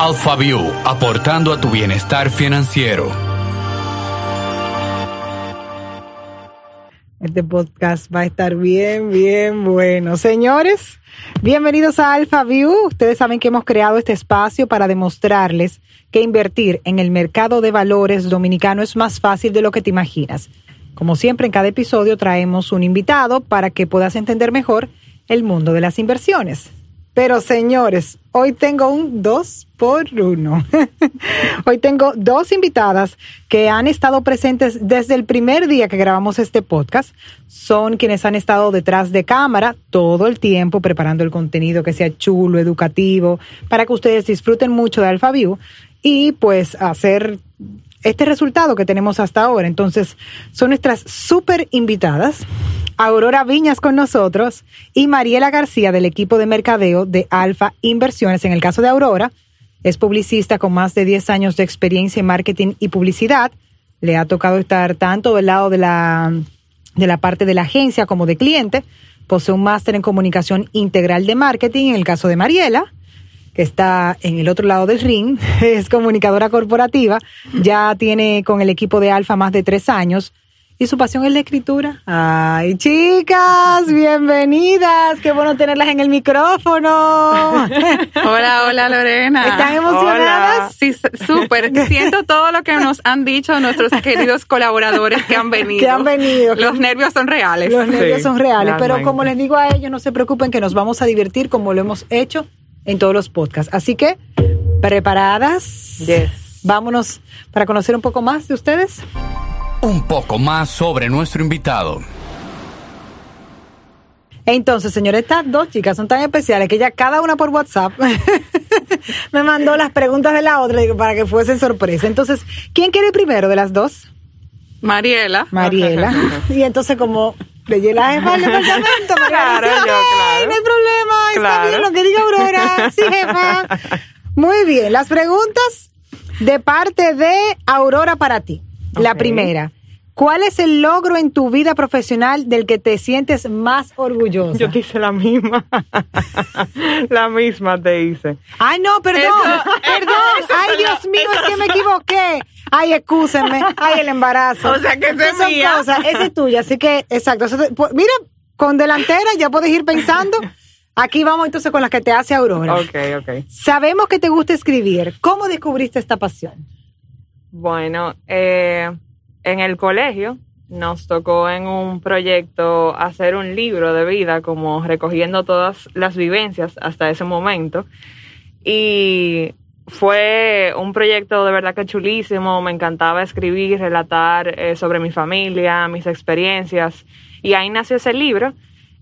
AlphaView, aportando a tu bienestar financiero. Este podcast va a estar bien, bien bueno. Señores, bienvenidos a AlphaView. Ustedes saben que hemos creado este espacio para demostrarles que invertir en el mercado de valores dominicano es más fácil de lo que te imaginas. Como siempre, en cada episodio traemos un invitado para que puedas entender mejor el mundo de las inversiones. Pero señores, hoy tengo un dos por uno. hoy tengo dos invitadas que han estado presentes desde el primer día que grabamos este podcast. Son quienes han estado detrás de cámara todo el tiempo preparando el contenido que sea chulo, educativo, para que ustedes disfruten mucho de AlphaView y pues hacer este resultado que tenemos hasta ahora. Entonces, son nuestras súper invitadas. Aurora Viñas con nosotros y Mariela García del equipo de mercadeo de Alfa Inversiones. En el caso de Aurora, es publicista con más de 10 años de experiencia en marketing y publicidad. Le ha tocado estar tanto del lado de la, de la parte de la agencia como de cliente. Posee un máster en comunicación integral de marketing. En el caso de Mariela, que está en el otro lado del ring, es comunicadora corporativa. Ya tiene con el equipo de Alfa más de tres años y su pasión es la escritura. Ay, chicas, bienvenidas. Qué bueno tenerlas en el micrófono. Hola, hola Lorena. ¿Están emocionadas? Sí, súper. Siento todo lo que nos han dicho nuestros queridos colaboradores que han venido. Que han venido. Los nervios son reales. Los nervios son reales, pero como les digo a ellos, no se preocupen que nos vamos a divertir como lo hemos hecho en todos los podcasts. Así que, ¿preparadas? Yes. Vámonos para conocer un poco más de ustedes un poco más sobre nuestro invitado. Entonces, señores, estas dos chicas son tan especiales que ya cada una por WhatsApp me mandó las preguntas de la otra para que fuese sorpresa. Entonces, ¿quién quiere primero de las dos? Mariela. Mariela. y entonces, como le jefa al departamento, claro, yo, claro. no hay problema, está bien lo que diga Aurora. Sí, jefa. Muy bien, las preguntas de parte de Aurora para ti. La primera. ¿Cuál es el logro en tu vida profesional del que te sientes más orgulloso? Yo te hice la misma. la misma te hice. Ay, no, perdón. perdón. Ay, Dios mío, es que me equivoqué. Ay, excúsenme. Ay, el embarazo. O sea, que esa es mía. Cosas. Esa es tuya, así que, exacto. Pues, mira, con delantera ya puedes ir pensando. Aquí vamos entonces con las que te hace Aurora. Ok, ok. Sabemos que te gusta escribir. ¿Cómo descubriste esta pasión? Bueno, eh, en el colegio nos tocó en un proyecto hacer un libro de vida, como recogiendo todas las vivencias hasta ese momento. Y fue un proyecto de verdad que chulísimo, me encantaba escribir, relatar eh, sobre mi familia, mis experiencias. Y ahí nació ese libro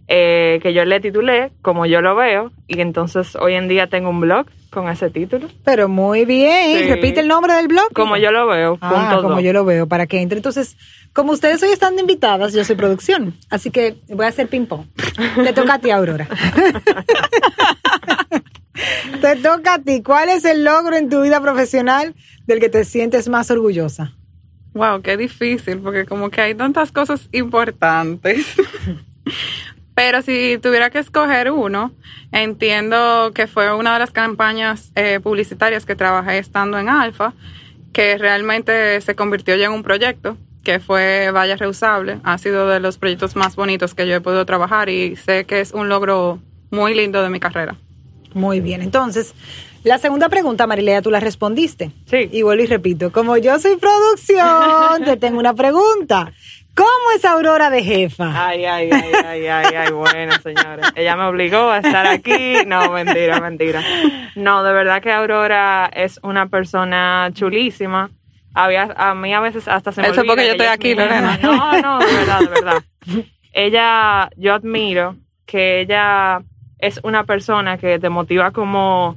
eh, que yo le titulé Como yo lo veo. Y entonces hoy en día tengo un blog con ese título. Pero muy bien. Repite el nombre del blog. Como yo lo veo. Ah, como yo lo veo, para que entre. Entonces, como ustedes hoy están invitadas, yo soy producción. Así que voy a hacer ping-pong. Te toca a ti, Aurora. te toca a ti. ¿Cuál es el logro en tu vida profesional del que te sientes más orgullosa? Wow, qué difícil, porque como que hay tantas cosas importantes. Pero si tuviera que escoger uno, entiendo que fue una de las campañas eh, publicitarias que trabajé estando en Alfa, que realmente se convirtió ya en un proyecto, que fue Valla Reusable. Ha sido de los proyectos más bonitos que yo he podido trabajar y sé que es un logro muy lindo de mi carrera. Muy bien, entonces, la segunda pregunta, Marilea, tú la respondiste. Sí. Y vuelvo y repito, como yo soy producción, te tengo una pregunta. ¿Cómo es Aurora de jefa? Ay, ay, ay, ay, ay, ay, bueno, señores. Ella me obligó a estar aquí. No, mentira, mentira. No, de verdad que Aurora es una persona chulísima. Había, a mí a veces hasta se me Eso porque yo estoy aquí, Lorena. No, no, de verdad, de verdad. Ella, yo admiro que ella es una persona que te motiva como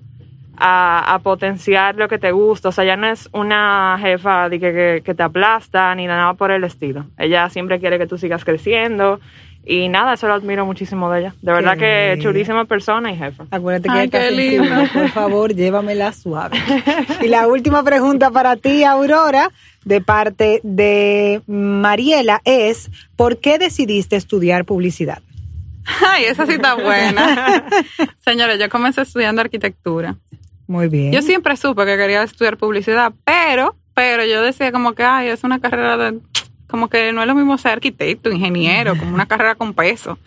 a, potenciar lo que te gusta. O sea, ya no es una jefa de que, que, te aplasta ni nada por el estilo. Ella siempre quiere que tú sigas creciendo. Y nada, eso lo admiro muchísimo de ella. De verdad que chulísima persona y jefa. Acuérdate que Ay, por favor, llévamela suave. y la última pregunta para ti, Aurora, de parte de Mariela, es ¿por qué decidiste estudiar publicidad? Ay, esa sí está buena. Señora, yo comencé estudiando arquitectura Muy bien. Yo siempre supe que quería estudiar publicidad, pero, pero yo decía como que, ay, es una carrera de, como que no es lo mismo ser arquitecto, ingeniero, como una carrera con peso.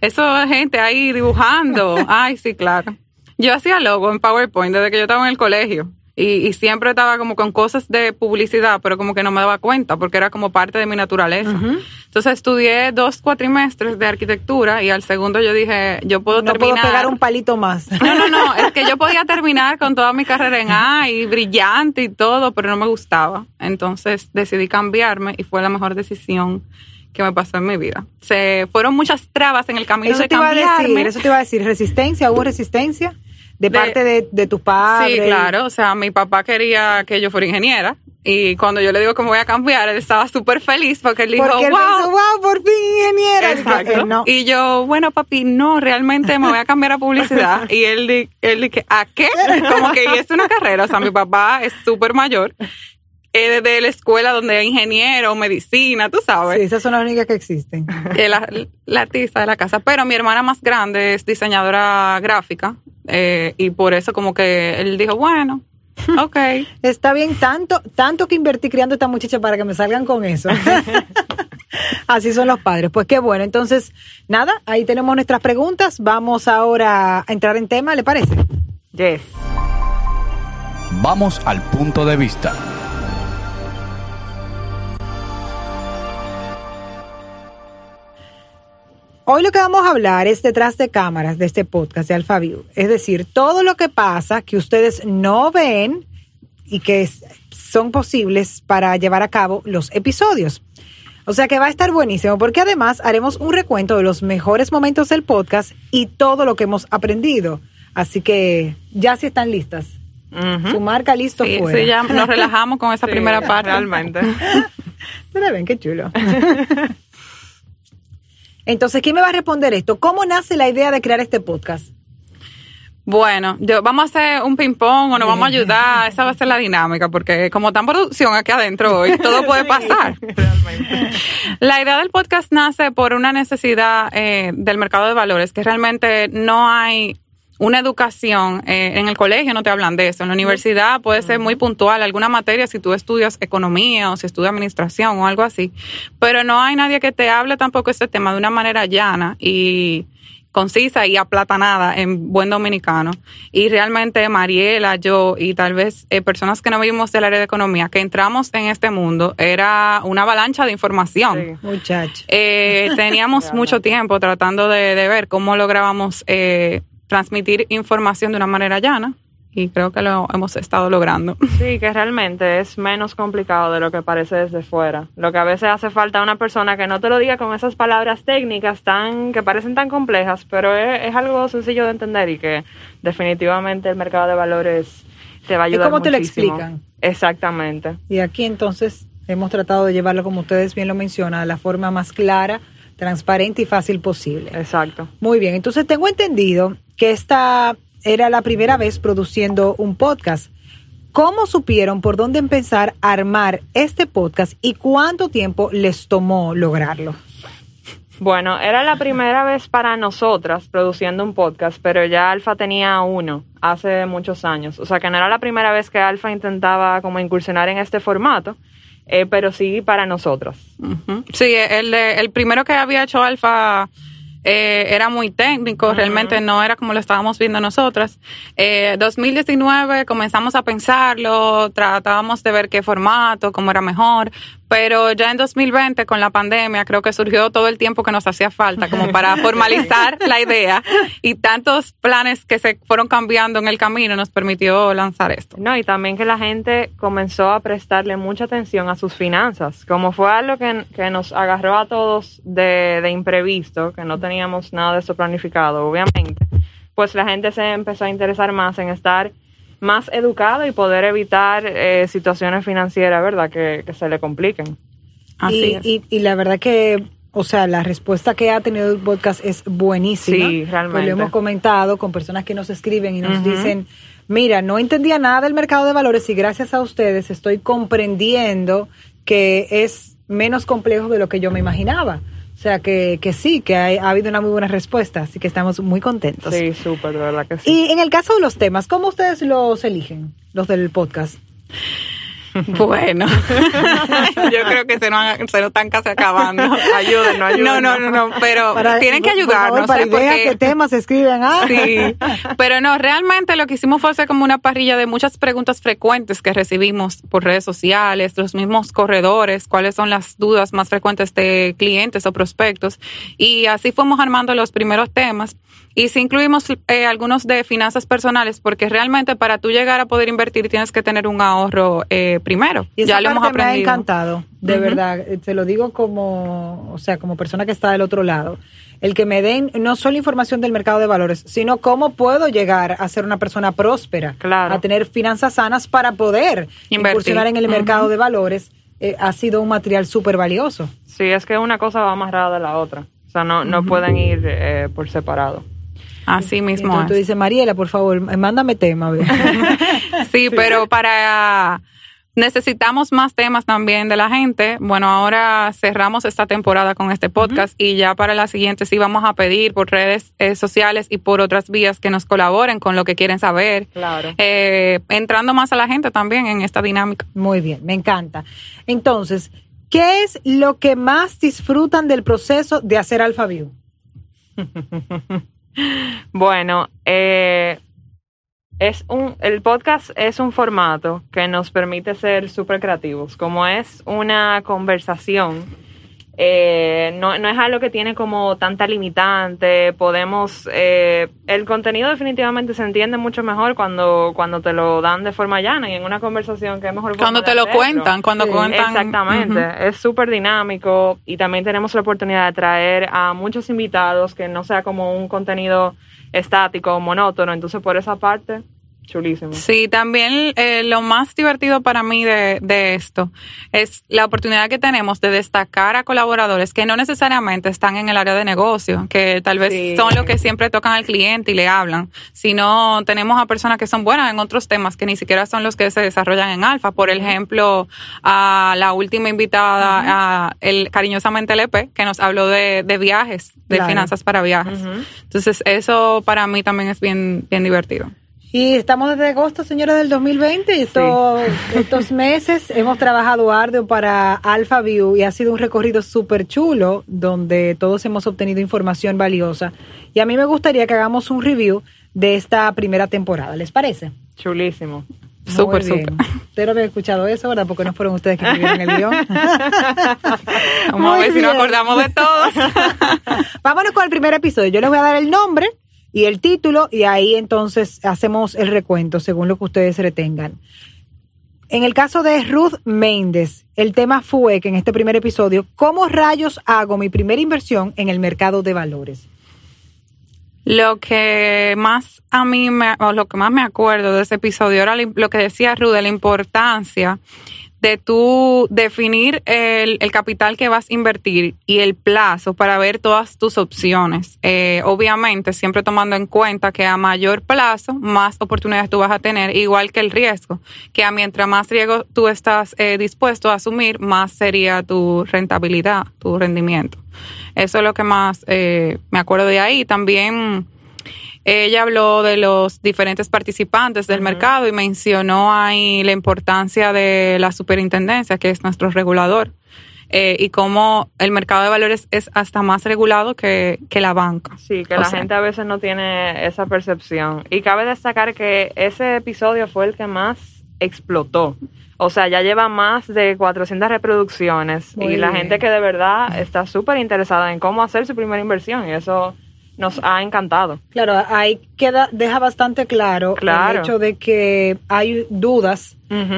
Eso es gente ahí dibujando. Ay, sí, claro. Yo hacía logo en PowerPoint desde que yo estaba en el colegio. Y, y, siempre estaba como con cosas de publicidad, pero como que no me daba cuenta porque era como parte de mi naturaleza. Entonces estudié dos cuatrimestres de arquitectura y al segundo yo dije, yo puedo no terminar. puedo pegar un palito más. No, no, no, es que yo podía terminar con toda mi carrera en A y brillante y todo, pero no me gustaba. Entonces decidí cambiarme y fue la mejor decisión que me pasó en mi vida. Se fueron muchas trabas en el camino eso de te iba a cambiarme. decir, eso te iba a decir, resistencia, hubo resistencia de, De- parte de, de tus padres. Sí, claro. O sea, mi papá quería que yo fuera ingeniera. Y cuando yo le digo que me voy a cambiar, él estaba súper feliz porque él dijo, Porque él wow. pensó, wow, por fin ingeniera. Exacto. Eh, no. Y yo, bueno, papi, no, realmente me voy a cambiar a publicidad. y él, él dije, ¿a qué? Como que y es una carrera. O sea, mi papá es súper mayor. Es de la escuela donde es ingeniero, medicina, tú sabes. Sí, esas son las únicas que existen. Eh, la, la artista de la casa. Pero mi hermana más grande es diseñadora gráfica. eh, y por eso como que él dijo, bueno, ok. Está bien, tanto, tanto que invertí criando a esta muchacha para que me salgan con eso. Así son los padres. Pues qué bueno. Entonces, nada, ahí tenemos nuestras preguntas. Vamos ahora a entrar en tema, ¿le parece? Yes. Vamos al punto de vista. Hoy lo que vamos a hablar es detrás de cámaras de este podcast de AlphaView. Es decir, todo lo que pasa que ustedes no ven y que es- son posibles para llevar a cabo los episodios. O sea que va a estar buenísimo porque además haremos un recuento de los mejores momentos del podcast y todo lo que hemos aprendido. Así que ya si están listas. Su marca listo Sí, fuera. sí, ya nos relajamos con esa Sí, primera parte. Realmente. Ustedes ven qué chulo. Entonces, ¿quién me va a responder esto? ¿Cómo nace la idea de crear este podcast? Bueno, yo, vamos a hacer un ping-pong o nos vamos a ayudar. Esa va a ser la dinámica, porque como tan producción aquí adentro hoy, todo puede pasar. Realmente. La idea del podcast nace por una necesidad eh, del mercado de valores, que realmente no hay una educación eh, en el colegio, no te hablan de eso. En la universidad puede ser muy puntual alguna materia si tú estudias economía o si estudias administración o algo así, pero no hay nadie que te hable tampoco este tema de una manera llana y concisa y aplatanada en buen dominicano. Y realmente Mariela, yo y tal vez eh, personas que no vivimos del área de economía, que entramos en este mundo, era una avalancha de información. Sí. Muchacho. Eh, teníamos mucho tiempo tratando de, de ver cómo lográbamos eh, transmitir información de una manera llana y creo que lo hemos estado logrando. Sí, que realmente es menos complicado de lo que parece desde fuera. Lo que a veces hace falta a una persona que no te lo diga con esas palabras técnicas tan que parecen tan complejas, pero es, es algo sencillo de entender y que definitivamente el mercado de valores te va a ayudar cómo te lo explican. Exactamente. Y aquí entonces hemos tratado de llevarlo, como ustedes bien lo mencionan, de la forma más clara, transparente y fácil posible. Exacto. Muy bien, entonces tengo entendido que esta era la primera vez produciendo un podcast. ¿Cómo supieron por dónde empezar a armar este podcast y cuánto tiempo les tomó lograrlo? Bueno, era la primera vez para nosotras produciendo un podcast, pero ya Alfa tenía uno hace muchos años. O sea que no era la primera vez que Alfa intentaba como incursionar en este formato, eh, pero sí para nosotras. Ujú. Sí, el, de- el primero que había hecho Alfa eh, era muy técnico, realmente no era como lo estábamos viendo nosotras. Eh, 2019 comenzamos a pensarlo, tratábamos de ver qué formato, cómo era mejor, pero ya en 2020 con la pandemia creo que surgió todo el tiempo que nos hacía falta como para formalizar la idea. Y tantos planes que se fueron cambiando en el camino nos permitió lanzar esto. No, y también que la gente comenzó a prestarle mucha atención a sus finanzas, como fue algo que, que nos agarró a todos de, de imprevisto, que no teníamos nada de eso planificado, obviamente, pues la gente se empezó a interesar más en estar más educado y poder evitar eh, situaciones financieras, ¿verdad?, que, que se le compliquen. Así y, es. y- y la verdad que, o sea, la respuesta que ha tenido el podcast es buenísima. Sí, realmente. Pues lo hemos comentado con personas que nos escriben y nos dicen, mira, no entendía nada del mercado de valores y gracias a ustedes estoy comprendiendo que es menos complejo de lo que yo me imaginaba. O sea que, que sí, que ha habido una muy buena respuesta, así que estamos muy contentos. Sí, súper, de verdad que sí. Y en el caso de los temas, ¿cómo ustedes los eligen, los del podcast? Bueno, yo creo que se nos, se nos están casi acabando. Ayúdenos, No, ayúdenos. no, no, no, pero tienen que por favor, ayudarnos. para ideas, Porque- qué temas escriben. Ah. Sí, pero no, realmente lo que hicimos fue hacer como una parrilla de muchas preguntas frecuentes que recibimos por redes sociales, los mismos corredores, cuáles son las dudas más frecuentes de clientes o prospectos. Y así fuimos armando los primeros temas. Y sí incluimos eh, algunos de finanzas personales, porque realmente para tú llegar a poder invertir tienes que tener un ahorro eh, primero. Y esa ya lo hemos parte me ha aprendido. encantado, de verdad. eh, Te lo digo como, o sea, como persona que está del otro lado. El que me den no solo información del mercado de valores, sino cómo puedo llegar a ser una persona próspera, Claro. a tener finanzas sanas para poder Invertir. incursionar en el mercado de valores. eh, ha sido un material súper valioso. Sí, es que una cosa va amarrada de la otra. O sea, no, no pueden ir eh, por separado. Así mismo Entonces tú es. dices, Mariela, por favor, mándame tema. Sí, pero para necesitamos más temas también de la gente. Bueno, ahora cerramos esta temporada con este podcast y ya para la siguiente sí vamos a pedir por redes eh, sociales y por otras vías que nos colaboren con lo que quieren saber, Claro. eh, entrando más a la gente también en esta dinámica. Muy bien, me encanta. Entonces, ¿qué es lo que más disfrutan del proceso de hacer AlphaView? Bueno, eh, es un, el podcast es un formato que nos permite ser súper creativos. Como es una conversación, eh, no, no es algo que tiene como tanta limitante. Podemos, eh, el contenido definitivamente se entiende mucho mejor cuando, cuando te lo dan de forma llana y en una conversación que es mejor. Cuando te lo cuentan, cuando Sí. cuentan. Exactamente, es súper dinámico y también tenemos la oportunidad de traer a muchos invitados que no sea como un contenido estático o monótono, entonces por esa parte, chulísimo. Sí, también eh, lo más divertido para mí de, de esto es la oportunidad que tenemos de destacar a colaboradores que no necesariamente están en el área de negocio, que tal vez Sí. son los que siempre tocan al cliente y le hablan, sino tenemos a personas que son buenas en otros temas que ni siquiera son los que se desarrollan en Alfa. Por ejemplo, a la última invitada, a el cariñosamente LP, que nos habló de, de viajes, de Claro. finanzas para viajes. Entonces, eso para mí también es bien, bien divertido. Y estamos desde agosto, señora, del 2020. Y estos, estos meses hemos trabajado arduo para AlphaView y ha sido un recorrido súper chulo donde todos hemos obtenido información valiosa. Y a mí me gustaría que hagamos un review de esta primera temporada. ¿Les parece? Chulísimo. Súper, bien. súper. Ustedes no habían escuchado eso, ¿verdad? Porque no fueron ustedes que escribieron el guion. Vamos a Muy ver si nos bien. acordamos de todos. Vámonos con el primer episodio. Yo les voy a dar el nombre y el título y ahí entonces hacemos el recuento según lo que ustedes retengan. En el caso de Ruth Méndez, el tema fue que en este primer episodio, ¿cómo rayos hago mi primera inversión en el mercado de valores? Lo que más a mí, me, o lo que más me acuerdo de ese episodio era lo que decía Rude, la importancia de tú definir el, el capital que vas a invertir y el plazo para ver todas tus opciones. Eh, obviamente, siempre tomando en cuenta que a mayor plazo, más oportunidades tú vas a tener, igual que el riesgo, que a mientras más riesgo tú estás eh, dispuesto a asumir, más sería tu rentabilidad, tu rendimiento. Eso es lo que más eh, me acuerdo de ahí. También ella habló de los diferentes participantes del mercado y mencionó ahí la importancia de la superintendencia, que es nuestro regulador, eh, y cómo el mercado de valores es hasta más regulado que, que la banca. Sí, que O la sea. gente a veces no tiene esa percepción. Y cabe destacar que ese episodio fue el que más explotó. O sea, ya lleva más de 400 reproducciones Muy y la bien. gente que de verdad está súper interesada en cómo hacer su primera inversión y eso nos ha encantado. Claro, ahí queda, deja bastante claro, Claro. el hecho de que hay dudas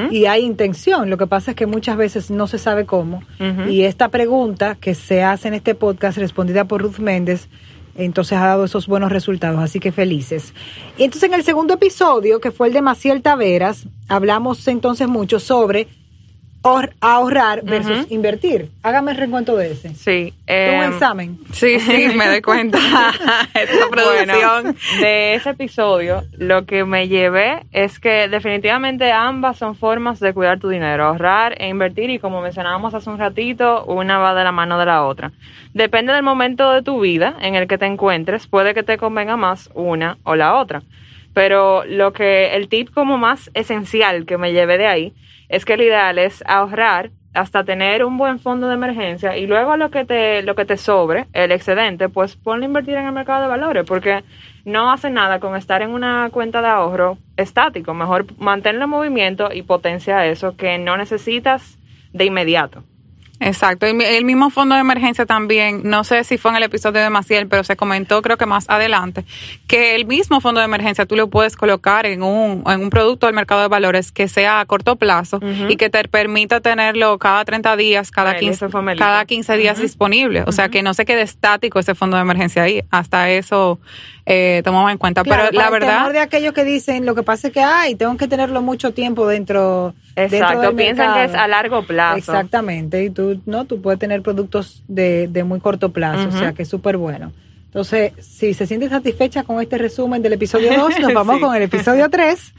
y hay intención. Lo que pasa es que muchas veces no se sabe cómo. Y esta pregunta que se hace en este podcast, respondida por Ruth Méndez, entonces ha dado esos buenos resultados, así que felices. Y entonces en el segundo episodio, que fue el de Maciel Taveras, hablamos entonces mucho sobre ahorrar versus invertir. Hágame el recuento de ese. Sí. un em, examen. Sí, sí, me doy cuenta. Esta producción. Bueno, de ese episodio, lo que me llevé es que definitivamente ambas son formas de cuidar tu dinero, ahorrar e invertir y como mencionábamos hace un ratito, una va de la mano de la otra. Depende del momento de tu vida en el que te encuentres, puede que te convenga más una o la otra. Pero lo que el tip como más esencial que me llevé de ahí es que lo ideal es ahorrar hasta tener un buen fondo de emergencia y luego lo que te lo que te sobre, el excedente, pues ponlo a invertir en el mercado de valores porque no hace nada con estar en una cuenta de ahorro estático, mejor mantenerlo en movimiento y potencia eso que no necesitas de inmediato. Exacto. Y el mismo fondo de emergencia también, no sé si fue en el episodio de Maciel, pero se comentó creo que más adelante, que el mismo fondo de emergencia tú lo puedes colocar en un, en un producto del mercado de valores que sea a corto plazo y que te permita tenerlo cada 30 días, cada, Ay, 15, ese fue Melita. cada 15 días disponible. O sea, que no se quede estático ese fondo de emergencia ahí. Hasta eso eh, tomamos en cuenta. Claro, pero la para el verdad... de aquellos que dicen, lo que pasa es que, ay, tengo que tenerlo mucho tiempo dentro Exacto, piensan que es a largo plazo. Exactamente, y tú, no, tú puedes tener productos de, de muy corto plazo, o sea que es súper bueno. Entonces, si se siente satisfecha con este resumen del episodio 2, nos vamos Sí. con el episodio 3,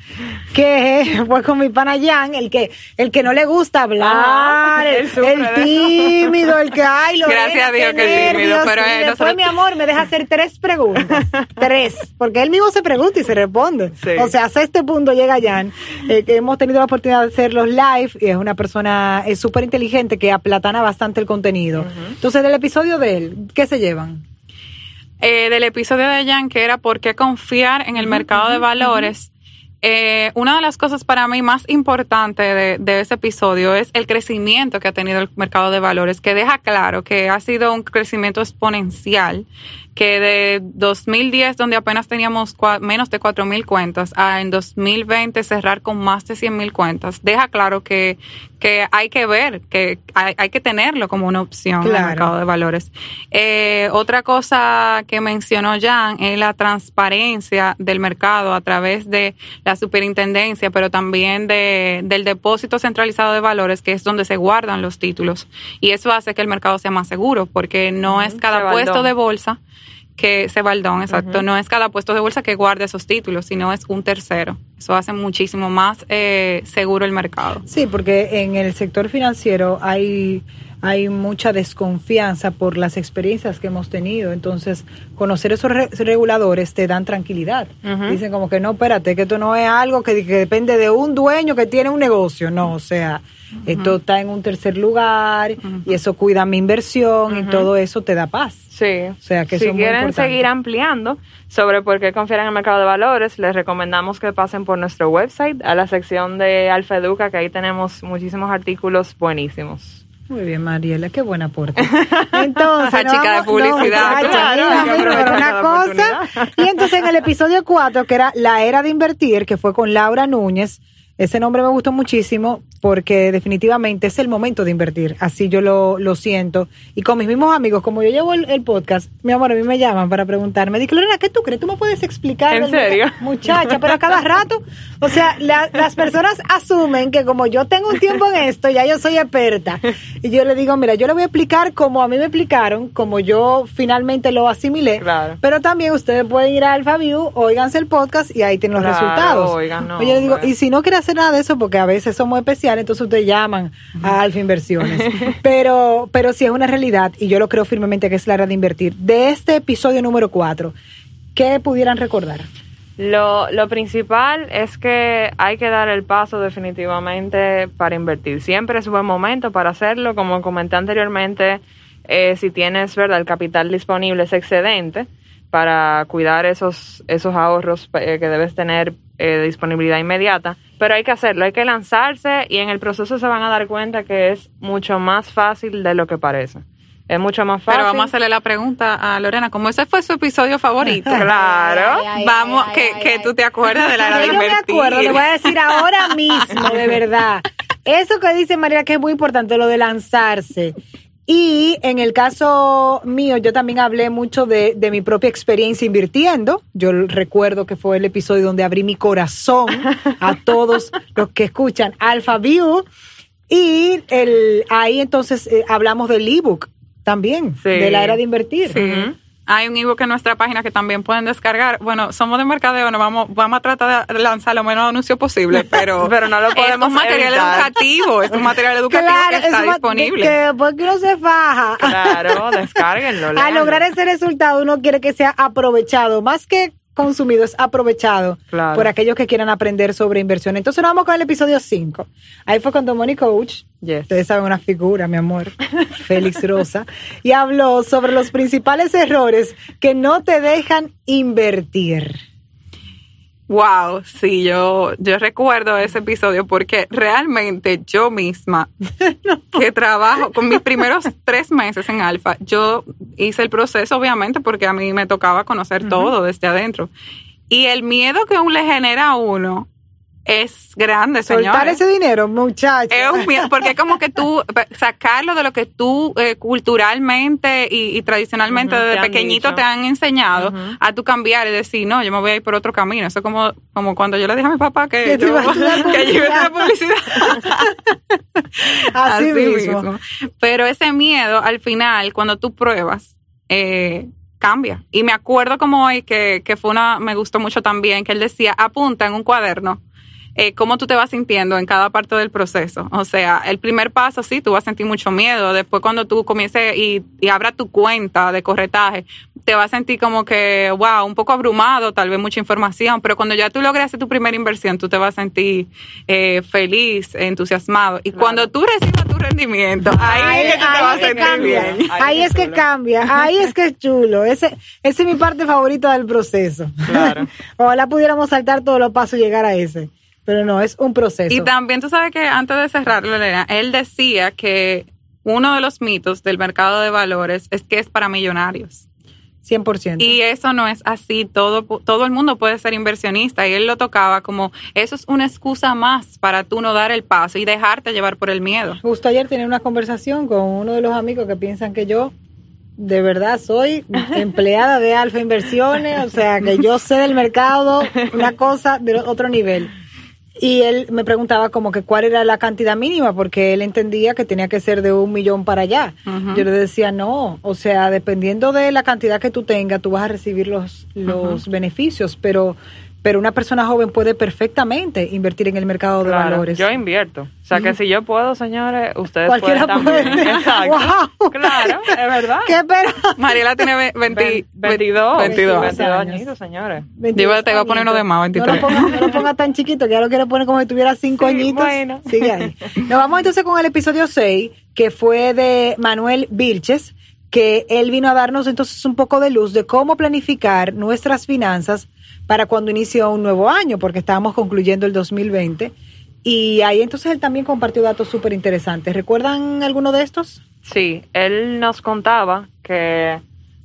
que fue con mi pana Jan, el que, el que no le gusta hablar, Ah, el, eso. tímido, el que, ay, lo Gracias a Dios que es tímido, pero, y eh, después, nosotros- mi amor, me deja hacer tres preguntas, tres, porque él mismo se pregunta y se responde. Sí. O sea, hasta este punto llega Jan, eh, que hemos tenido la oportunidad de hacer los live y es una persona es súper inteligente que aplatana bastante el contenido. Entonces, del episodio de él, ¿qué se llevan? Eh, del episodio de Jan, que era por qué confiar en el mercado de valores. eh, una de las cosas para mí más importantes de, de ese episodio es el crecimiento que ha tenido el mercado de valores, que deja claro que ha sido un crecimiento exponencial, que de 2010, donde apenas teníamos menos de 4.000 cuentas, a en 2020 cerrar con más de 100.000 cuentas, deja claro que, que hay que ver, que hay, hay que tenerlo como una opción en el Claro. mercado de valores. Eh, otra cosa que mencionó Jan es la transparencia del mercado a través de la superintendencia, pero también de, del depósito centralizado de valores, que es donde se guardan los títulos. Y eso hace que el mercado sea más seguro, porque no es cada puesto de bolsa que se baldón, exacto, no es cada puesto de bolsa que guarde esos títulos, sino es un tercero. Eso hace muchísimo más eh, seguro el mercado. Sí, porque en el sector financiero hay, hay mucha desconfianza por las experiencias que hemos tenido. Entonces, conocer esos re- reguladores te dan tranquilidad. Dicen como que no, espérate, que esto no es algo que, que depende de un dueño que tiene un negocio. No, o sea, esto está en un tercer lugar y eso cuida mi inversión y todo eso te da paz. Sí. O sea, que si eso es muy quieren seguir ampliando sobre por qué confiar en el mercado de valores, les recomendamos que pasen por nuestro website a la sección de Alfa Educa, que ahí tenemos muchísimos artículos buenísimos. Muy bien, Mariela, qué buen aporte. Entonces, chica de publicidad, claro, pero una cosa. Y entonces en el episodio 4, que era La Era de Invertir, que fue con Laura Núñez, ese nombre me gustó muchísimo porque definitivamente es el momento de invertir. Así yo lo, lo siento. Y con mis mismos amigos, como yo llevo el, el podcast, mi amor, a mí me llaman para preguntarme, dije, Lorena, ¿qué tú crees? ¿Tú me puedes explicar? ¿En serio? mercado?" Muchacha, pero a cada rato. O sea, la- las personas asumen que como yo tengo un tiempo en esto, ya yo soy experta. Y yo le digo, mira, yo le voy a explicar como a mí me explicaron, como yo finalmente lo asimilé. Claro. Pero también ustedes pueden ir a AlphaView, oíganse el podcast y ahí tienen los Claro, resultados. oigan, no, Oye, yo digo, hombre. y si no quiere hacer nada de eso, porque a veces somos especiales, entonces ustedes llaman a Alfa Inversiones. pero, pero sí es una realidad y yo lo creo firmemente que es la hora de invertir. De este episodio número 4, ¿qué pudieran recordar? Lo, lo principal es que hay que dar el paso definitivamente para invertir. Siempre es un buen momento para hacerlo. Como comenté anteriormente, eh, si tienes verdad el capital disponible, es excedente para cuidar esos, esos ahorros eh, que debes tener eh, disponibilidad inmediata. Pero hay que hacerlo, hay que lanzarse y en el proceso se van a dar cuenta que es mucho más fácil de lo que parece. Es mucho más fácil. Pero vamos a hacerle la pregunta a Lorena, como ese fue su episodio favorito. Claro. Vamos, que, que tú te acuerdas de la era de Yo me acuerdo, le voy a decir ahora mismo, de verdad. Eso que dice María que es muy importante, lo de lanzarse. Y en el caso mío, yo también hablé mucho de, de mi propia experiencia invirtiendo. Yo recuerdo que fue el episodio donde abrí mi corazón a todos los que escuchan Alpha View. Y el, ahí entonces eh, hablamos del ebook también, Sí. de la era de invertir. Sí. Hay un ebook en nuestra página que también pueden descargar. Bueno, somos de mercadeo, no vamos, vamos a tratar de lanzar lo menos anuncios posible, pero, Pero no lo podemos es un material evitar. educativo, es un material educativo que está disponible. Que, porque uno se faja. Claro, descárguenlo. A léanlo. lograr ese resultado uno quiere que sea aprovechado, más que consumido, es aprovechado Claro. por aquellos que quieran aprender sobre inversión. Entonces nos vamos con el episodio 5. Ahí fue cuando Money Coach, Yes. ustedes saben una figura, mi amor, Félix Rosa, y habló sobre los principales errores que no te dejan invertir. Wow, sí, yo, yo recuerdo ese episodio porque realmente yo misma, que trabajo con mis primeros tres meses en Alfa, yo hice el proceso obviamente porque a mí me tocaba conocer todo desde adentro. Y el miedo que aún le genera a uno es grande, Soltar señores. ese dinero, muchachos. Es un miedo, porque es como que tú, sacarlo de lo que tú eh, culturalmente y, y tradicionalmente Ujú, desde te pequeñito dicho. te han enseñado, a tu cambiar y decir, no, yo me voy a ir por otro camino. Eso es como, como cuando yo le dije a mi papá que, yo, ibas a que yo iba a estudiar publicidad. Así, mismo. Pero ese miedo, al final, cuando tú pruebas, eh, cambia. Y me acuerdo como hoy que, que fue una, me gustó mucho también, que él decía, apunta en un cuaderno eh, cómo tú te vas sintiendo en cada parte del proceso. O sea, el primer paso, sí, tú vas a sentir mucho miedo. Después, cuando tú comiences y, y abras tu cuenta de corretaje, te vas a sentir como que, wow, un poco abrumado, tal vez mucha información. Pero cuando ya tú logres hacer tu primera inversión, tú te vas a sentir eh, feliz, entusiasmado. Y cuando tú recibas tu rendimiento, ahí, es que tú te vas a sentir cambia. bien. Ahí Ahí es es que cambia. Ahí es que es chulo. Ese, esa es mi parte favorita del proceso. Claro. Ojalá pudiéramos saltar todos los pasos y llegar a ese. Pero no, es un proceso. Y también tú sabes que antes de cerrarlo, Elena, él decía que uno de los mitos del mercado de valores es que es para millonarios. 100%. Y eso no es así. Todo, todo el mundo puede ser inversionista. Y él lo tocaba como, eso es una excusa más para tú no dar el paso y dejarte llevar por el miedo. Justo ayer tenía una conversación con uno de los amigos que piensan que yo de verdad soy empleada de Alfa Inversiones, o sea, que yo sé del mercado una cosa de otro nivel. Y él me preguntaba como que cuál era la cantidad mínima, porque él entendía que tenía que ser de un millón para allá. Yo le decía, no, o sea, dependiendo de la cantidad que tú tengas, tú vas a recibir los, los beneficios, pero, pero una persona joven puede perfectamente invertir en el mercado de Claro, valores. Yo invierto. O sea que si yo puedo, señores, ustedes Cualquiera pueden también. puede. Exacto. Wow. Claro, es verdad. ¿Qué pero? Mariela tiene ve- 20 Ve- 22. 22. 22 años. añitos, señores. Yo iba- te iba a poner uno de más, 23. No lo ponga, no lo ponga tan chiquito, que ya lo quiere poner como si tuviera cinco Sí, añitos. bueno. Sigue ahí. Nos vamos entonces con el episodio 6, que fue de Manuel Vilches, que él vino a darnos entonces un poco de luz de cómo planificar nuestras finanzas para cuando inició un nuevo año, porque estábamos concluyendo el 2020. Y ahí entonces él también compartió datos súper interesantes. ¿Recuerdan alguno de estos? Sí, él nos contaba que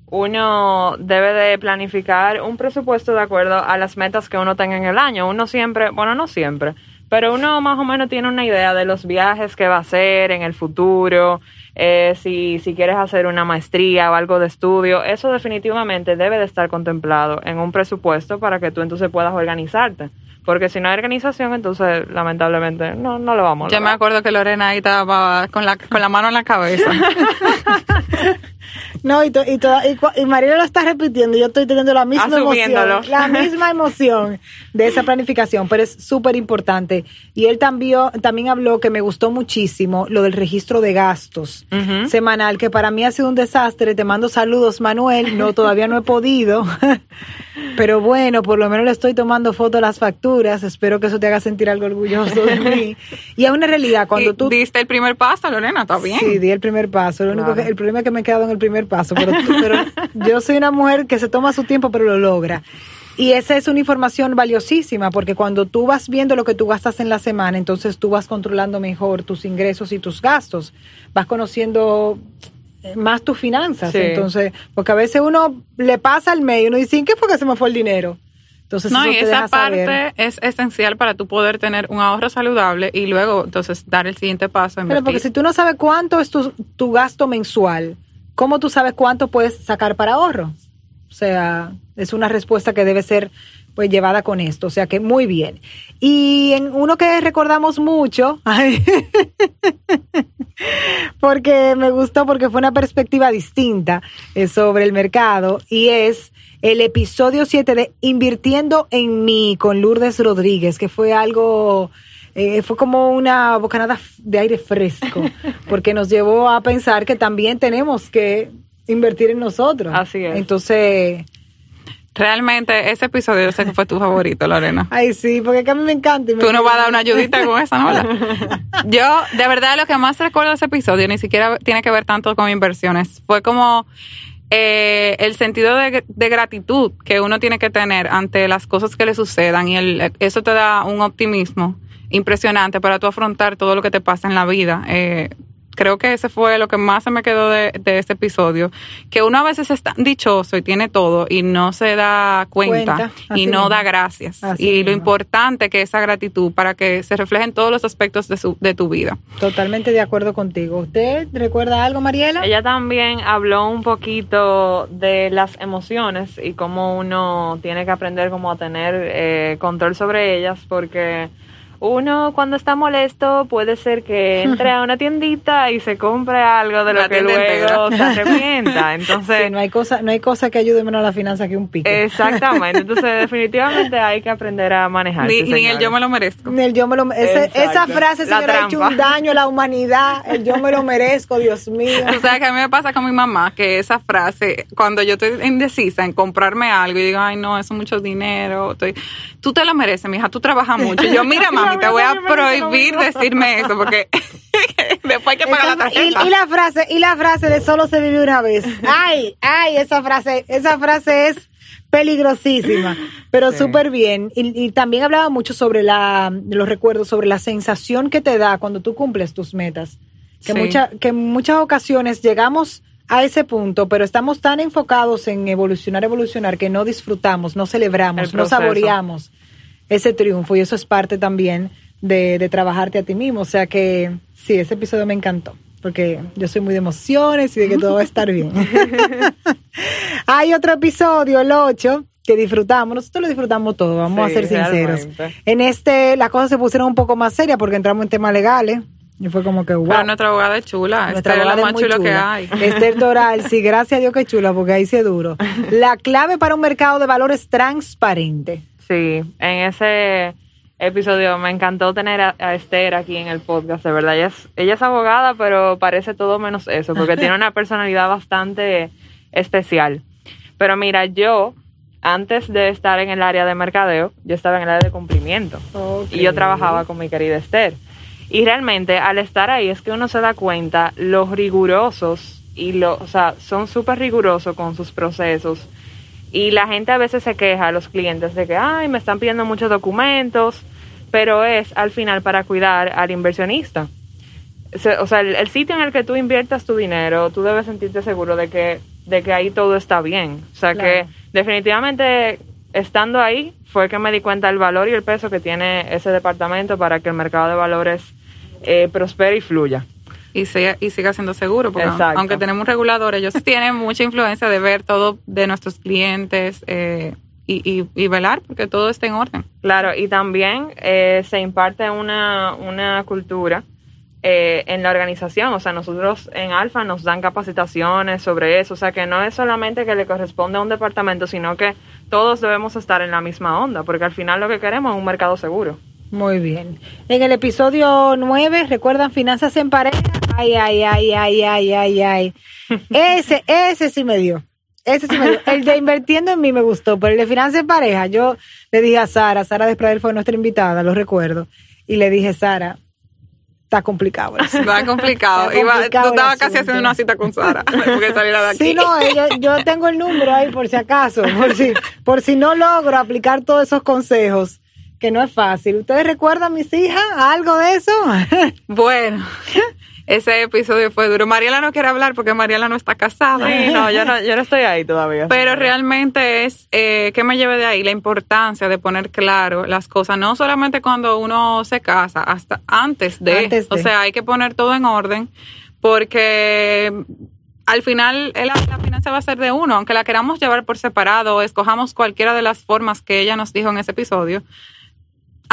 uno debe de planificar un presupuesto de acuerdo a las metas que uno tenga en el año. Uno siempre, bueno, no siempre, pero uno más o menos tiene una idea de los viajes que va a hacer en el futuro, eh, si, si quieres hacer una maestría o algo de estudio. Eso definitivamente debe de estar contemplado en un presupuesto para que tú entonces puedas organizarte. Porque si no hay organización, entonces lamentablemente no, no lo vamos a Yo me lograr. acuerdo que Lorena ahí estaba con la, con la mano en la cabeza. No, y, to- y, toda- y, y Mariela lo está repitiendo, yo estoy teniendo la misma Asumiéndolo. emoción, la misma emoción de esa planificación, pero es súper importante. Y él también, también habló que me gustó muchísimo lo del registro de gastos semanal, que para mí ha sido un desastre. Te mando saludos, Manuel. No, todavía no he podido. Pero bueno, por lo menos le estoy tomando foto a las facturas. Espero que eso te haga sentir algo orgulloso de mí. Y es una realidad, cuando tú diste el primer paso, Lorena, está bien. Sí, di el primer paso. Lo único Claro. que, el problema es que me he quedado en el primer paso, pero, tú- pero yo soy una mujer que se toma su tiempo, pero lo logra. Y esa es una información valiosísima, porque cuando tú vas viendo lo que tú gastas en la semana, entonces tú vas controlando mejor tus ingresos y tus gastos. Vas conociendo eh, más tus finanzas. Sí. Entonces, porque a veces uno le pasa al medio y uno dice, ¿en qué fue que se me fue el dinero? Entonces, No, eso y te esa deja saber. parte es esencial para tú poder tener un ahorro saludable y luego entonces dar el siguiente paso. Pero porque si tú no sabes cuánto es tu, tu gasto mensual, ¿cómo tú sabes cuánto puedes sacar para ahorro? O sea, es una respuesta que debe ser pues llevada con esto, o sea que muy bien. Y en uno que recordamos mucho, porque me gustó porque fue una perspectiva distinta eh, sobre el mercado y es el episodio 7 de Invirtiendo en mí con Lourdes Rodríguez, que fue algo eh, fue como una bocanada de aire fresco, porque nos llevó a pensar que también tenemos que invertir en nosotros. Así es. Entonces, Realmente ese episodio yo sé que fue tu favorito, Lorena. ay sí, porque es que a mí me encanta. y me- Tú nos vas a dar una ayudita con esa, ¿no? Yo, de verdad, lo que más recuerdo de ese episodio ni siquiera tiene que ver tanto con inversiones. Fue como eh, el sentido de, de gratitud que uno tiene que tener ante las cosas que le sucedan y el, eso te da un optimismo impresionante para tú afrontar todo lo que te pasa en la vida. Eh, creo que ese fue lo que más se me quedó de, de este episodio, que uno a veces es tan dichoso y tiene todo y no se da cuenta, Cuenta, y no mismo. da gracias. Así y lo importante que esa gratitud para que se refleje en todos los aspectos de, su, de tu vida. Totalmente de acuerdo contigo. ¿Usted recuerda algo, Mariela? Ella también habló un poquito de las emociones y cómo uno tiene que aprender como a tener eh, control sobre ellas porque uno cuando está molesto puede ser que entre a una tiendita y se compre algo de lo La que luego entera. se arrepienta. Entonces, Sí, no hay cosa, no hay cosa que ayude menos a la finanza que un pique. exactamente. Entonces, definitivamente hay que aprender a manejar. Ni, ni el yo me lo merezco. El yo me lo, ese- esa frase, señora, ha hecho un daño a la humanidad. El yo me lo merezco, Dios mío. O sea, que a mí me pasa con mi mamá que esa frase, cuando yo estoy indecisa en comprarme algo y digo, ay, no, eso es mucho dinero, estoy, tú te lo mereces, mija, tú trabajas mucho. Yo, mira, mami, te voy a prohibir decirme eso porque después hay que pagar la y, tarjeta. y la frase, y la frase de solo se vive una vez. Ay, ay, esa frase, esa frase es peligrosísima, pero Sí. súper bien. Y, y también hablaba mucho sobre la, los recuerdos, sobre la sensación que te da cuando tú cumples tus metas. Que, Sí. mucha, que en muchas ocasiones llegamos a ese punto, pero estamos tan enfocados en evolucionar, evolucionar, que no disfrutamos, no celebramos, El no saboreamos ese triunfo. Y eso es parte también de, de trabajarte a ti mismo. O sea que sí, ese episodio me encantó. Porque yo soy muy de emociones y de que todo va a estar bien. Hay otro episodio, el 8, que disfrutamos. Nosotros lo disfrutamos todo, vamos Sí, a ser sinceros. realmente. En este, las cosas se pusieron un poco más serias porque entramos en temas legales. Y fue como que, wow. Pero nuestra abogada es chula, Nuestra Esther es lo abogada más es muy chulo que chula. hay. Esther Doral, sí, gracias a Dios que chula, porque ahí sí es duro. La clave para un mercado de valores transparente. Sí, en ese episodio me encantó tener a, a Esther aquí en el podcast, de verdad. Ella es, ella es abogada, pero parece todo menos eso, porque tiene una personalidad bastante especial. Pero mira, yo, antes de estar en el área de mercadeo, yo estaba en el área de cumplimiento. Y yo trabajaba con mi querida Esther. Y realmente al estar ahí es que uno se da cuenta los rigurosos y lo, o sea, son súper rigurosos con sus procesos. Y la gente a veces se queja a los clientes de que, ay, me están pidiendo muchos documentos, pero es al final para cuidar al inversionista. O sea, el, el sitio en el que tú inviertas tu dinero, tú debes sentirte seguro de que, de que ahí todo está bien. O sea, Claro. que definitivamente estando ahí fue que me di cuenta del valor y el peso que tiene ese departamento para que el mercado de valores eh, prospere y fluya. Y, siga, y siga siendo seguro, porque Exacto. aunque tenemos un regulador, ellos tienen mucha influencia de ver todo de nuestros clientes eh, y, y, y velar porque todo esté en orden. Claro, y también eh, se imparte una, una cultura eh, en la organización. O sea, nosotros en Alfa nos dan capacitaciones sobre eso. O sea, que no es solamente que le corresponde a un departamento, sino que todos debemos estar en la misma onda, porque al final lo que queremos es un mercado seguro. Muy bien. En el episodio 9, ¿recuerdan finanzas en pareja? Ay, ay, ay, ay, ay, ay, ay. Ese, ese sí me dio. Ese sí me dio. El de invirtiendo en mí me gustó, pero el de finanzas en pareja, yo le dije a Sara, Sara Despradel fue nuestra invitada, lo recuerdo, y le dije, Sara, está complicado. Está complicado. Está Iba- complicado tú el estabas casi haciendo una cita con Sara porque de aquí. Sí, no, eh, yo, yo tengo el número ahí por si acaso, por si, por si no logro aplicar todos esos consejos, que no es fácil. ¿Ustedes recuerdan, mis hijas, algo de eso? Bueno, ese episodio fue duro. Mariela no quiere hablar porque Mariela no está casada. Sí, no, yo no, yo no estoy ahí todavía. Pero realmente es, eh, ¿qué me lleve de ahí? La importancia de poner claro las cosas, no solamente cuando uno se casa, hasta antes de. Antes de. O sea, hay que poner todo en orden porque al final la, la finanza va a ser de uno, aunque la queramos llevar por separado o escojamos cualquiera de las formas que ella nos dijo en ese episodio,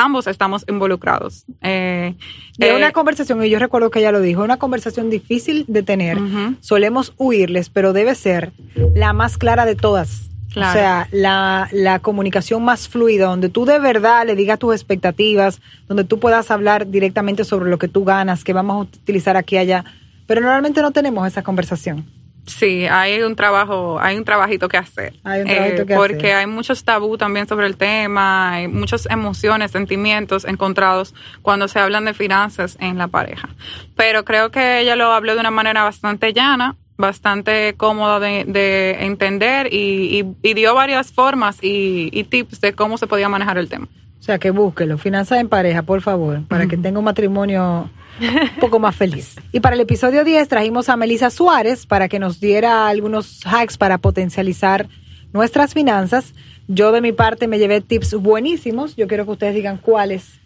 ambos estamos involucrados. Eh, eh, una conversación, y yo recuerdo que ella lo dijo, una conversación difícil de tener. Solemos huirles, pero debe ser la más clara de todas. Claro. O sea, la, la comunicación más fluida, donde tú de verdad le digas tus expectativas, donde tú puedas hablar directamente sobre lo que tú ganas, que vamos a utilizar aquí y allá. Pero normalmente no tenemos esa conversación. Sí, hay un trabajo, hay un trabajito que hacer. Eh, Hay un trabajito que porque hacer. hay muchos tabú también sobre el tema, hay muchas emociones, sentimientos encontrados cuando se hablan de finanzas en la pareja. Pero creo que ella lo habló de una manera bastante llana, bastante cómoda de, de entender y, y- y dio varias formas y, y tips de cómo se podía manejar el tema. O sea, que búsquelo. Finanzas en pareja, por favor, para que tenga un matrimonio un poco más feliz. Y para el episodio 10 trajimos a Melissa Suárez para que nos diera algunos hacks para potencializar nuestras finanzas. Yo de mi parte me llevé tips buenísimos. Yo quiero que ustedes digan cuáles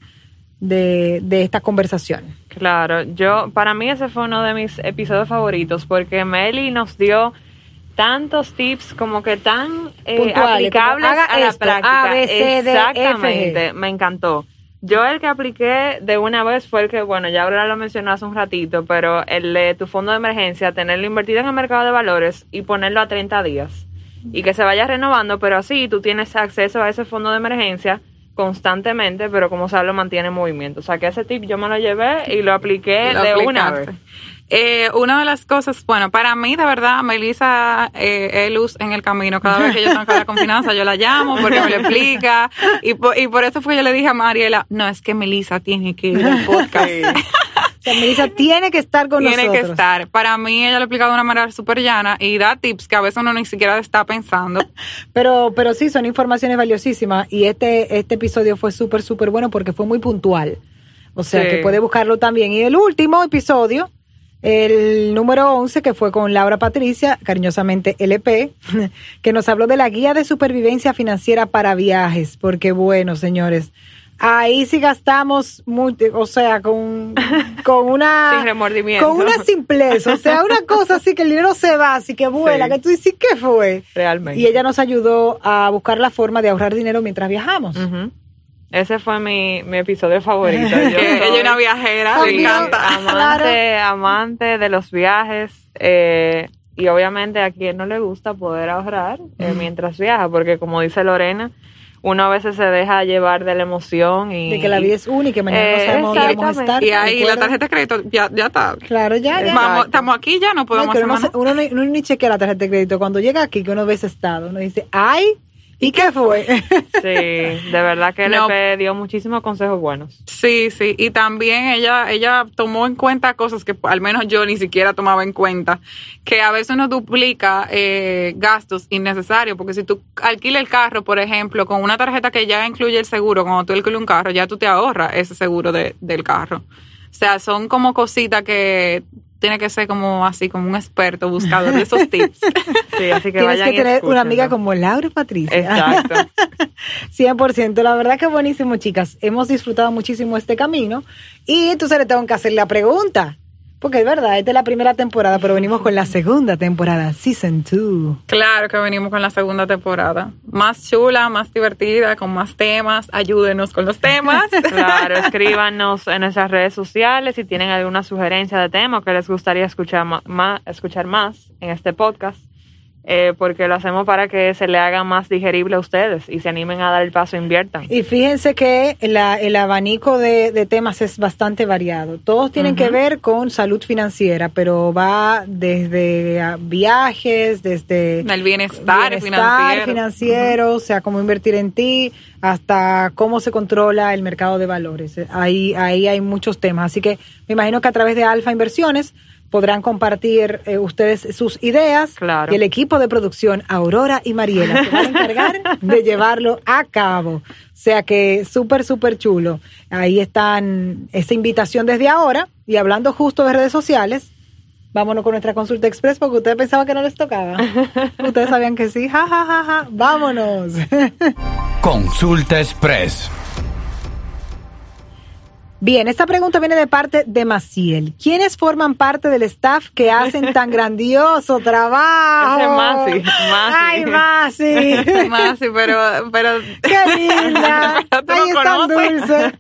de, de esta conversación. Claro, yo, para mí ese fue uno de mis episodios favoritos porque Meli nos dio tantos tips como que tan eh, Puntuales, como, aplicables haga a la esto, práctica. A, B, C, D, F, G. Exactamente, me encantó. Yo el que apliqué de una vez fue el que, bueno, ya ahora lo mencionó hace un ratito, pero el de tu fondo de emergencia, tenerlo invertido en el mercado de valores y ponerlo a 30 días. Y que se vaya renovando, pero así tú tienes acceso a ese fondo de emergencia constantemente, pero como sabes, lo mantiene en movimiento. O sea que ese tip yo me lo llevé y lo apliqué Lo de una vez. Eh, una de las cosas, bueno, para mí, de verdad, Melissa eh, es luz en el camino. Cada vez que yo tengo que hablar con finanzas, yo la llamo porque me lo explica. Y por, y por eso fue que yo le dije a Mariela, no, es que Melissa tiene que ir al podcast. O sea, Melissa tiene que estar con Tiene nosotros. que estar. Para mí, ella lo ha explicado de una manera súper llana y da tips que a veces uno ni siquiera está pensando. Pero, pero sí, son informaciones valiosísimas y este, este episodio fue súper, súper bueno porque fue muy puntual. O sea, Sí. que puede buscarlo también. Y el último episodio, el número 11, que fue con Laura Patricia, cariñosamente LP, que nos habló de la guía de supervivencia financiera para viajes. Porque bueno, señores, ahí sí gastamos, muy, o sea, con, con una... Sin remordimiento. Con una simpleza, o sea, una cosa así que el dinero se va, así que vuela, Sí. que tú dices, ¿qué fue? Realmente. Y ella nos ayudó a buscar la forma de ahorrar dinero mientras viajamos. Ese fue mi, mi episodio favorito. Yo ella soy- es una viajera, Dios. encanta. amante, amante de los viajes eh, y obviamente a quien no le gusta poder ahorrar eh, mientras viaja, porque como dice Lorena, uno a veces se deja llevar de la emoción y De que la vida es única y mañana no Eh, sabemos dónde vamos a exactamente. estar. Y ahí la tarjeta de crédito ya, ya está. Claro, ya. Vamos, estamos aquí ya, no No, podemos que hacer uno, más se- nada. uno, ni- uno ni chequea la tarjeta de crédito. Cuando llega aquí, que uno ve ese estado, uno dice, ¡ay! ¿Y qué fue? Sí, de verdad que No. LP dio muchísimos consejos buenos. Sí, sí, y también ella ella tomó en cuenta cosas que al menos yo ni siquiera tomaba en cuenta, que a veces uno duplica eh, gastos innecesarios, porque si tú alquilas el carro, por ejemplo, con una tarjeta que ya incluye el seguro, cuando tú alquilas un carro, ya tú te ahorras ese seguro de- del carro. O sea, son como cositas que tiene que ser como así, como un experto buscador de esos tips. Sí, así que Tienes vayan que tener una amiga como Laura Patricia. Exacto. 100%. La verdad que buenísimo, chicas. Hemos disfrutado muchísimo este camino. Y entonces le tengo que hacer la pregunta. Porque es verdad, esta es la primera temporada, pero venimos con la segunda temporada, Season 2. Claro que venimos con la segunda temporada. Más chula, más divertida, con más temas. Ayúdenos con los temas. Claro, escríbanos en nuestras redes sociales si tienen alguna sugerencia de tema que les gustaría escuchar ma- escuchar más en este podcast, eh, porque lo hacemos para que se le haga más digerible a ustedes y se animen a dar el paso, inviertan. Y fíjense que la- el abanico de, de temas es bastante variado. Todos tienen que ver con salud financiera, pero va desde viajes, desde Del bienestar, bienestar financiero. financiero, o sea, cómo invertir en ti, hasta cómo se controla el mercado de valores. Ahí, ahí hay muchos temas. Así que me imagino que a través de Alfa Inversiones podrán compartir eh, ustedes sus ideas Claro. y el equipo de producción Aurora y Mariela se van a encargar de llevarlo a cabo. O sea que súper, súper chulo. Ahí están esa invitación desde ahora y hablando justo de redes sociales. Vámonos con nuestra consulta express porque ustedes pensaban que no les tocaba. ustedes sabían que sí. Ja, ja, ja, ja. Vámonos. Consulta Express. Bien, esta pregunta viene de parte de Maciel. ¿Quiénes forman parte del staff que hacen tan grandioso trabajo? Ese es Masi, Masi. Ay, Masi. Masi, pero, pero Qué linda. Tú Ay, es tan dulce.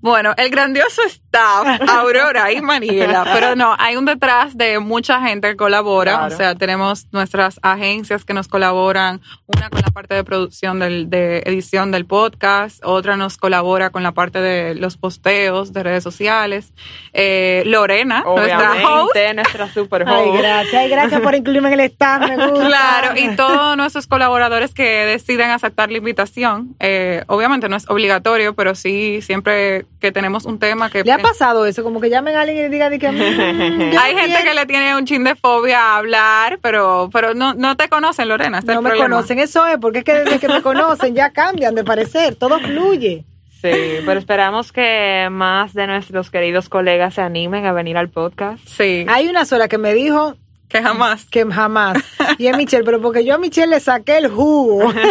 Bueno, el grandioso staff, Aurora y Mariela, pero no, hay un detrás de mucha gente que colabora, Claro. o sea, tenemos nuestras agencias que nos colaboran, una con la parte de producción del, de edición del podcast, otra nos colabora con la parte de los posteos de redes sociales, Eh, Lorena, nuestra host, nuestra super Ay, host. gracias. Ay, gracias por incluirme en el staff. Me gusta. Claro, y todos nuestros colaboradores que deciden aceptar la invitación, eh, obviamente no es obligatorio, pero sí siempre que tenemos un tema que... ¿Le ha pasado eso? Como que llamen a alguien y le digan que... mm, yo Hay no gente quiero. que le tiene un chin de fobia a hablar, pero, pero no, no te conocen, Lorena. Este es No el me problema. conocen, eso es, porque es que desde que me conocen ya cambian de parecer, todo fluye. Sí, pero esperamos que más de nuestros queridos colegas se animen a venir al podcast. Sí, Hay una sola que me dijo que jamás. que jamás, y es Michelle, pero porque yo a Michelle le saqué el jugo.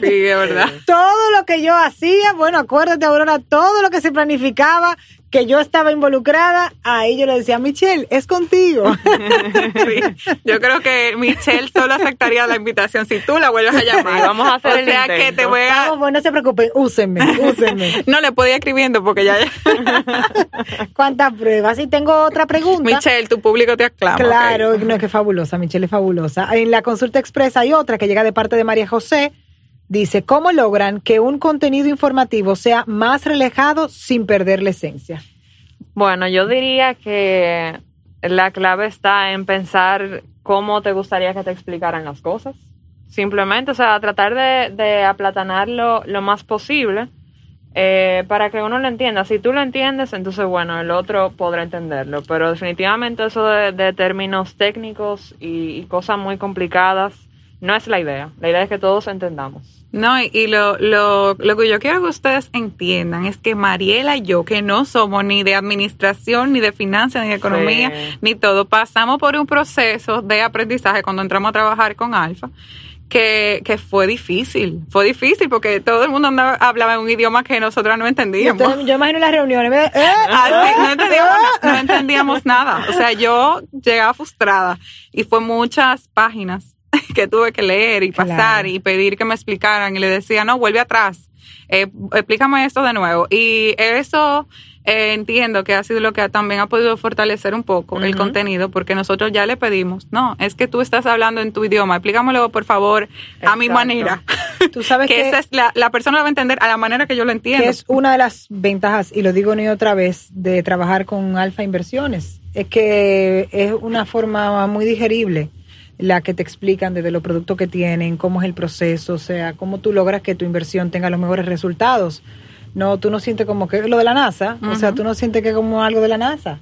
Sí, de verdad. todo lo que yo hacía, bueno, acuérdate, Aurora, todo lo que se planificaba, que yo estaba involucrada, ahí yo le decía, Michelle, es contigo. Sí. Yo creo que Michelle solo aceptaría la invitación si tú la vuelves a llamar. Vamos a hacer o el sea que te voy a... Pues no se preocupen, úsenme, úsenme. No le podía escribiendo porque ya... ¿Cuántas pruebas? Y tengo otra pregunta. Michelle, tu público te aclama. Claro, ok. no es que es fabulosa, Michelle es fabulosa. En la consulta expresa hay otra que llega de parte de María José. Dice, ¿cómo logran que un contenido informativo sea más relajado sin perder la esencia? Bueno, yo diría que la clave está en pensar cómo te gustaría que te explicaran las cosas. Simplemente, o sea, tratar de, de aplatanarlo lo más posible eh, para que uno lo entienda. Si tú lo entiendes, entonces, bueno, el otro podrá entenderlo. Pero definitivamente eso de, términos técnicos y cosas muy complicadas no es la idea. La idea es que todos entendamos. No, y, y lo, lo, lo que yo quiero que ustedes entiendan es que Mariela y yo, que no somos ni de administración, ni de finanzas, ni de economía, Sí. ni todo, pasamos por un proceso de aprendizaje cuando entramos a trabajar con Alfa. Que, que fue difícil, fue difícil porque todo el mundo andaba, hablaba en un idioma que nosotros no entendíamos. Yo, yo imagino las reuniones. ¿eh? Así, no, entendíamos, na- no entendíamos nada. O sea, yo llegaba frustrada y fue muchas páginas que tuve que leer y pasar Claro. y pedir que me explicaran y le decía, no, vuelve atrás, eh, explícame esto de nuevo. Y eso eh, entiendo que ha sido lo que también ha podido fortalecer un poco el contenido porque nosotros ya le pedimos, no, es que tú estás hablando en tu idioma, explícamelo por favor a mi manera. Tú sabes que que, esa es la, la persona lo va a entender a la manera que yo lo entiendo. que es una de las ventajas, y lo digo una y otra vez, de trabajar con Alfa Inversiones. Es que es una forma muy digerible la que te explican desde los productos que tienen, cómo es el proceso, o sea, cómo tú logras que tu inversión tenga los mejores resultados. No, tú no sientes como que lo de la NASA, o sea, tú no sientes que es como algo de la NASA,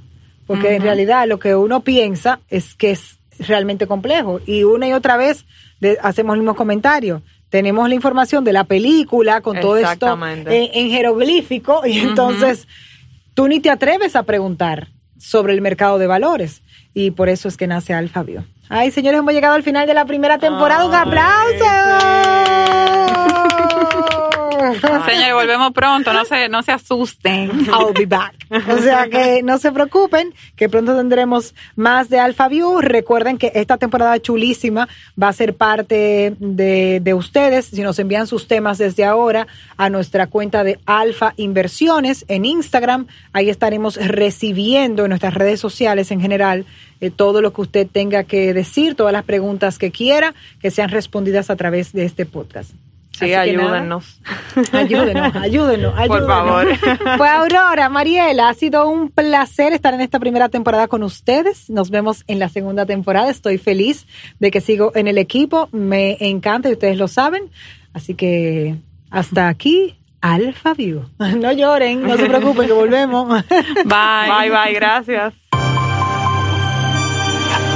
porque en realidad lo que uno piensa es que es realmente complejo y una y otra vez de- hacemos el mismo comentario. Tenemos la información de la película con todo esto en, en jeroglífico y entonces tú ni te atreves a preguntar sobre el mercado de valores y por eso es que nace Alfabio. Ay, señores, hemos llegado al final de la primera temporada. ¡Un aplauso! Señores, volvemos pronto, no se, no se asusten. I'll be back. O sea que no se preocupen, que pronto tendremos más de Alpha View. Recuerden que esta temporada chulísima va a ser parte de, de ustedes. Si nos envían sus temas desde ahora a nuestra cuenta de Alfa Inversiones en Instagram, ahí estaremos recibiendo en nuestras redes sociales en general eh, todo lo que usted tenga que decir, todas las preguntas que quiera, que sean respondidas a través de este podcast. Sí, Así ayúdennos. Ayúdenos, ayúdenos, ayúdenos. Por favor. Pues Aurora, Mariela, ha sido un placer estar en esta primera temporada con ustedes. Nos vemos en la segunda temporada. Estoy feliz de que sigo en el equipo. Me encanta y ustedes lo saben. Así que hasta aquí, Alfa View. No lloren, no se preocupen que volvemos. Bye. Bye, bye, gracias.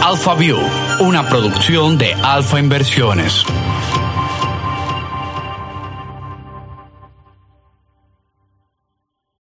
Alpha View, una producción de Alfa Inversiones.